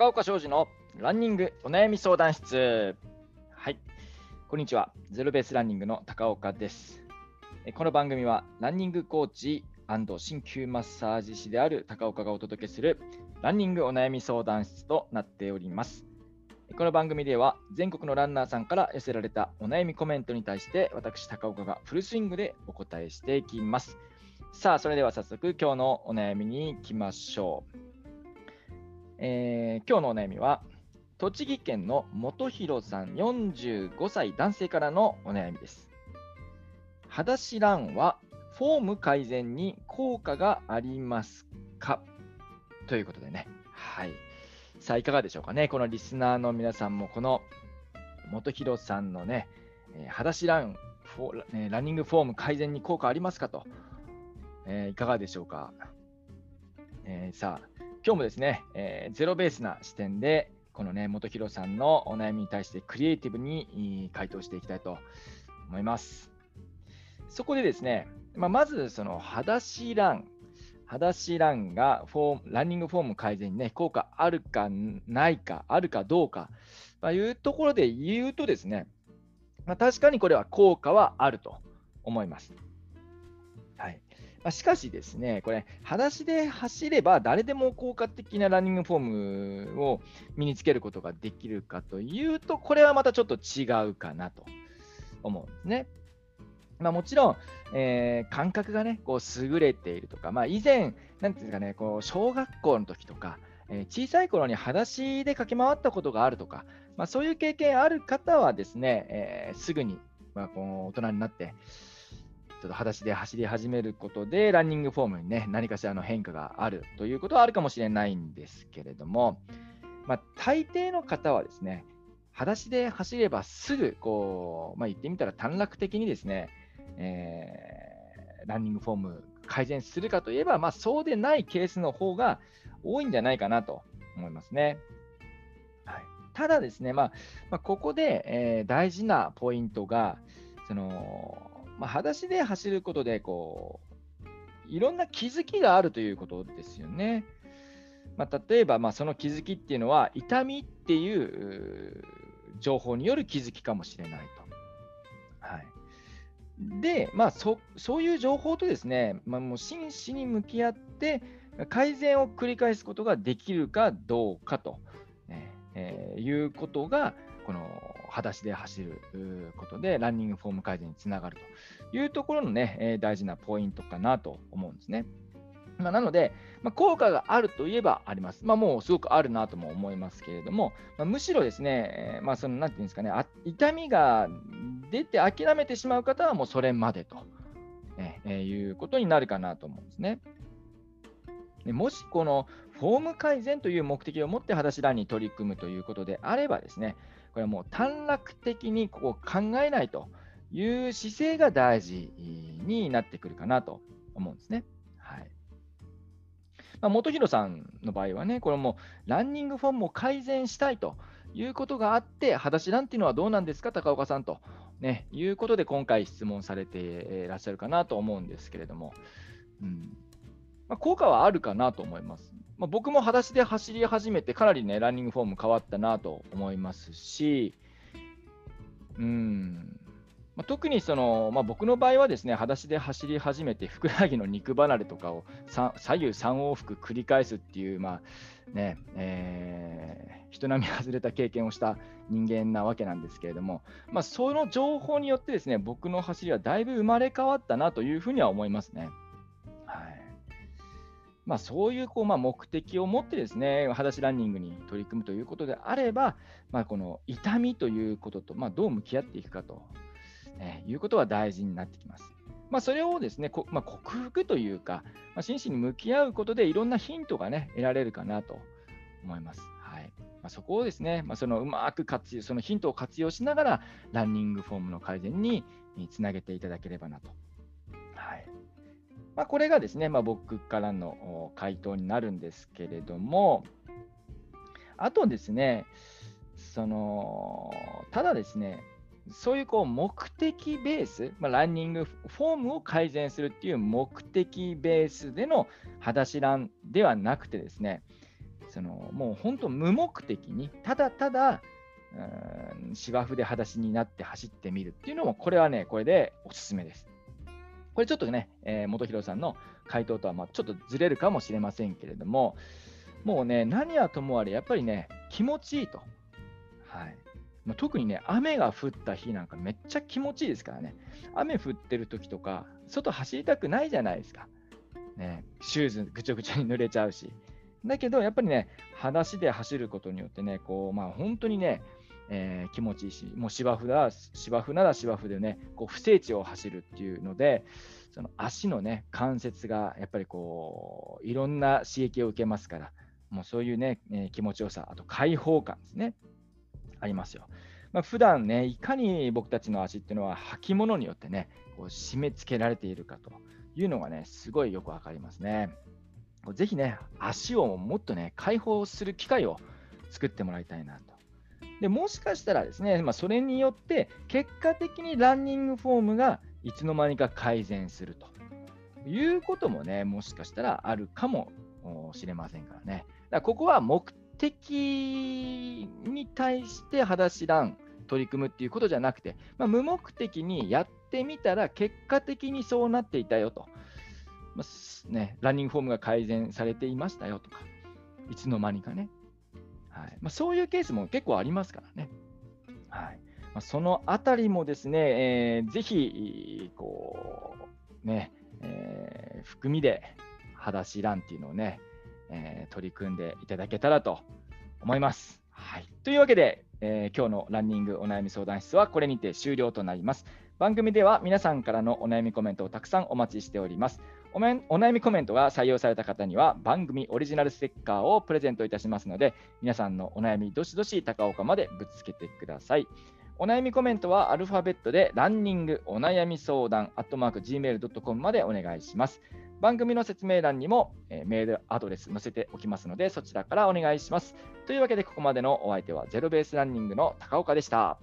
高岡商事のランニングお悩み相談室。はい。こんにちは。ゼロベースランニングの高岡です。この番組はランニングコーチ鍼灸マッサージ師である高岡がお届けするランニングお悩み相談室となっております。この番組では全国のランナーさんから寄せられたお悩みコメントに対して私高岡がフルスイングでお答えしていきます。さあ、それでは早速今日のお悩みに行きましょう。えー、今日のお悩みは、栃木県の元弘さん45歳男性からのお悩みです。裸足ランはフォーム改善に効果がありますか？ということでね。はい。さあ、いかがでしょうかね？このリスナーの皆さんも、この元弘さんのね、えー、裸足ランフォ、ー、ランニングフォーム改善に効果ありますかと、えー、いかがでしょうか？えー、さあ、今日もですね、えー、ゼロベースな視点で、このね、元弘さんのお悩みに対してクリエイティブに回答していきたいと思います。そこでですね、まあ、まずその裸足ラン、裸足ランがフォーランニングフォーム改善に、ね、効果あるかないか、あるかどうかというところで言うとですね、まあ、確かにこれは効果はあると思います。まあ、しかしですね、これ、裸足で走れば誰でも効果的なランニングフォームを身につけることができるかというと、これはまたちょっと違うかなと思うんですね。まあ、もちろん、えー、感覚がね、こう優れているとか、まあ、以前、なんていうんですかね、こう小学校の時とか、えー、小さい頃に裸足で駆け回ったことがあるとか、まあ、そういう経験ある方はですね、えー、すぐに、まあ、この大人になって、ちょっと裸足で走り始めることで、ランニングフォームにね、何かしらの変化があるということはあるかもしれないんですけれども、まあ、大抵の方はですね、裸足で走ればすぐ、こう、まあ、言ってみたら短絡的にですね、えー、ランニングフォーム改善するかといえば、まあ、そうでないケースの方が多いんじゃないかなと思いますね。はい、ただですね、まあまあ、ここで、えー、大事なポイントが、そのまあ、裸足で走ることでこう、いろんな気づきがあるということですよね。まあ、例えば、まあ、その気づきっていうのは、痛みっていう情報による気づきかもしれないと。はい、で、まあそ、そういう情報とですね、まあ、もう真摯に向き合って、改善を繰り返すことができるかどうかと、ねえー、いうことが、この裸足で走ることでランニングフォーム改善につながるというところのね、え大事なポイントかなと思うんですね。まあ、なので、まあ、効果があるといえばあります。まあ、もうすごくあるなとも思いますけれども、ま、むしろですね、まあ、その、なんていうんですかね、痛みが出て諦めてしまう方はもうそれまでと、ねえ、いうことになるかなと思うんですね。でもしこのフォーム改善という目的を持って裸足ランに取り組むということであればですね、これはもう短絡的にこう考えないという姿勢が大事になってくるかなと思うんですね。はいまあ、元弘さんの場合はね、これもランニングフォームを改善したいということがあって、裸足ランっていうのはどうなんですか、高岡さんと、ね、いうことで今回質問されていらっしゃるかなと思うんですけれども、うんまあ、効果はあるかなと思います。まあ、僕も裸足で走り始めて、かなりね、ランニングフォーム変わったなと思いますし、うん、まあ、特にその、まあ、僕の場合はですね、裸足で走り始めて、ふくらはぎの肉離れとかを左右3往復繰り返すっていう、まあねえー、人並み外れた経験をした人間なわけなんですけれども、まあ、その情報によってですね、僕の走りはだいぶ生まれ変わったなというふうには思いますね。まあ、そういうこう、まあ、目的を持ってですね、裸足ランニングに取り組むということであれば、まあ、この痛みということと、まあ、どう向き合っていくかと、えいうことは大事になってきます。まあ、それをですね、こまあ、克服というか、まあ、真摯に向き合うことでいろんなヒントがね、得られるかなと思います。はいま、そこをですね、ま、そのうまく活用、そのヒントを活用しながら、ランニングフォームの改善につなげていただければなとまあ、これがですね、まあ、僕からの回答になるんですけれども、あとですね、そのただですね、そういうこう目的ベース、まあ、ランニングフォームを改善するっていう目的ベースでの裸足ランではなくてですね、そのもう本当無目的に、ただただ、うん芝生で裸足になって走ってみるっていうのも、これはね、これでおすすめです。これちょっとね、えー、元弘さんの回答とはまちょっとずれるかもしれませんけれども、もうね、何はともあれ、やっぱりね、気持ちいいと。はい。ま特にね、雨が降った日なんかめっちゃ気持ちいいですからね。雨降ってる時とか、外走りたくないじゃないですか。ね、シューズぐちゃぐちゃに濡れちゃうし。だけど、やっぱりね、裸足で走ることによってね、こう、まあ本当にね、えー、気持ちいいし、もう芝生だ、芝生なら芝生でね、こう不整地を走るっていうので、その足のね、関節がやっぱりこう、いろんな刺激を受けますから、もうそういうね、えー、気持ちよさ、あと開放感ですね、ありますよ。まあ、普段ね、いかに僕たちの足っていうのは履物によってね、こう締め付けられているかというのがね、すごいよくわかりますね。ぜひね、足をもっとね、解放する機会を作ってもらいたいなと。でもしかしたらですね、まあ、それによって結果的にランニングフォームがいつの間にか改善するということもね、もしかしたらあるかもしれませんからね。だらここは目的に対して裸足ラン取り組むっていうことじゃなくて、まあ、無目的にやってみたら結果的にそうなっていたよと。まあね、ランニングフォームが改善されていましたよとか、いつの間にかね。まあ、そういうケースも結構ありますからね。はいまあ、そのあたりもですね、えー、ぜひ、こう、ね、えー、含みで裸足ランっていうのをね、えー、取り組んでいただけたらと思います。はい、というわけで、えー、今日のランニングお悩み相談室はこれにて終了となります。番組では皆さんからのお悩みコメントをたくさんお待ちしております。お悩みコメントが採用された方には番組オリジナルステッカーをプレゼントいたしますので、皆さんのお悩みどしどし高岡までぶつけてください。お悩みコメントはアルファベットでランニングお悩み相談アットマーク Gmail.com までお願いします。番組の説明欄にも、えー、メールアドレス載せておきますので、そちらからお願いします。というわけで、ここまでのお相手はゼロベースランニングの高岡でした。